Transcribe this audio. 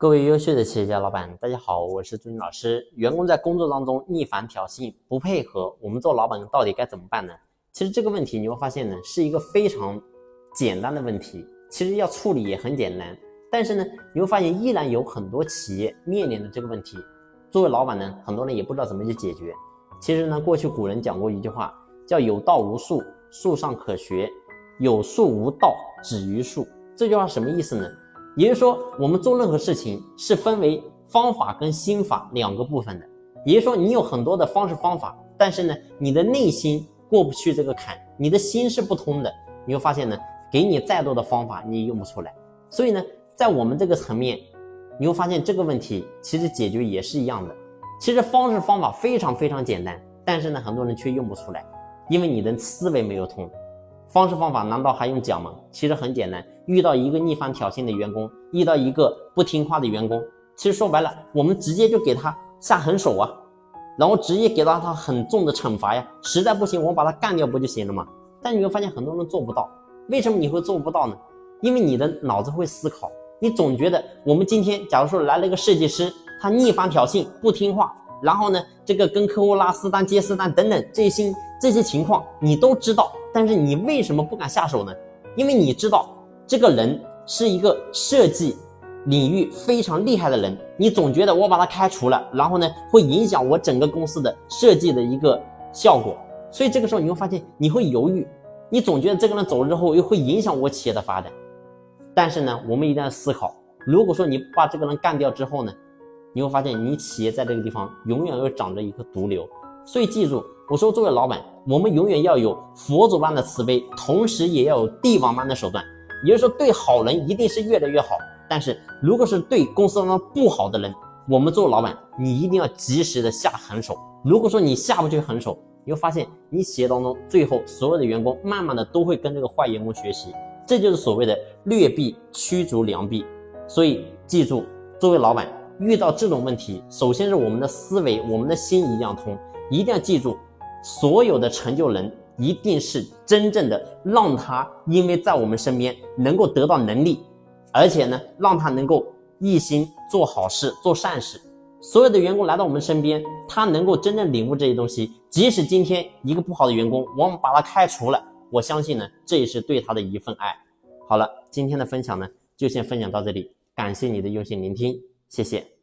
各位优秀的企业家老板，大家好，我是朱军老师。员工在工作当中逆反挑衅、不配合，我们做老板到底该怎么办呢？其实这个问题你会发现呢，是一个非常简单的问题，其实要处理也很简单。但是呢，你会发现依然有很多企业面临的这个问题。作为老板呢，很多人也不知道怎么去解决。其实呢，过去古人讲过一句话，叫“有道无术，术上可学；有术无道，止于术”。这句话什么意思呢？也就是说，我们做任何事情是分为方法跟心法两个部分的。也就是说，你有很多的方式方法，但是呢，你的内心过不去这个坎，你的心是不通的。你会发现呢，给你再多的方法，你也用不出来。所以呢，在我们这个层面，你会发现这个问题其实解决也是一样的。其实方式方法非常非常简单，但是呢，很多人却用不出来，因为你的思维没有通。方式方法难道还用讲吗？其实很简单。遇到一个逆反挑衅的员工，遇到一个不听话的员工，其实说白了，我们直接就给他下狠手啊，然后直接给到他很重的惩罚呀。实在不行，我把他干掉不就行了吗？但你会发现很多人做不到。为什么你会做不到呢？因为你的脑子会思考，你总觉得我们今天假如说来了一个设计师，他逆反挑衅不听话，然后呢，这个跟客户拉私单接私单等等这些这些情况你都知道。但是你为什么不敢下手呢？因为你知道这个人是一个设计领域非常厉害的人，你总觉得我把他开除了，然后呢会影响我整个公司的设计的一个效果，所以这个时候你会发现你会犹豫，你总觉得这个人走了之后又会影响我企业的发展。但是呢，我们一定要思考，如果说你把这个人干掉之后呢，你会发现你企业在这个地方永远会长着一个毒瘤。所以记住，我说作为老板。我们永远要有佛祖般的慈悲，同时也要有帝王般的手段。也就是说，对好人一定是越来越好。但是，如果是对公司当中不好的人，我们做老板，你一定要及时的下狠手。如果说你下不去狠手，你会发现你企业当中最后所有的员工慢慢的都会跟这个坏员工学习。这就是所谓的劣币驱逐良币。所以记住，作为老板遇到这种问题，首先是我们的思维，我们的心一定要通，一定要记住。所有的成就人一定是真正的让他因为在我们身边能够得到能力，而且呢，让他能够一心做好事、做善事。所有的员工来到我们身边，他能够真正领悟这些东西。即使今天一个不好的员工，我们把他开除了，我相信呢，这也是对他的一份爱。好了，今天的分享呢，就先分享到这里，感谢你的用心聆听，谢谢。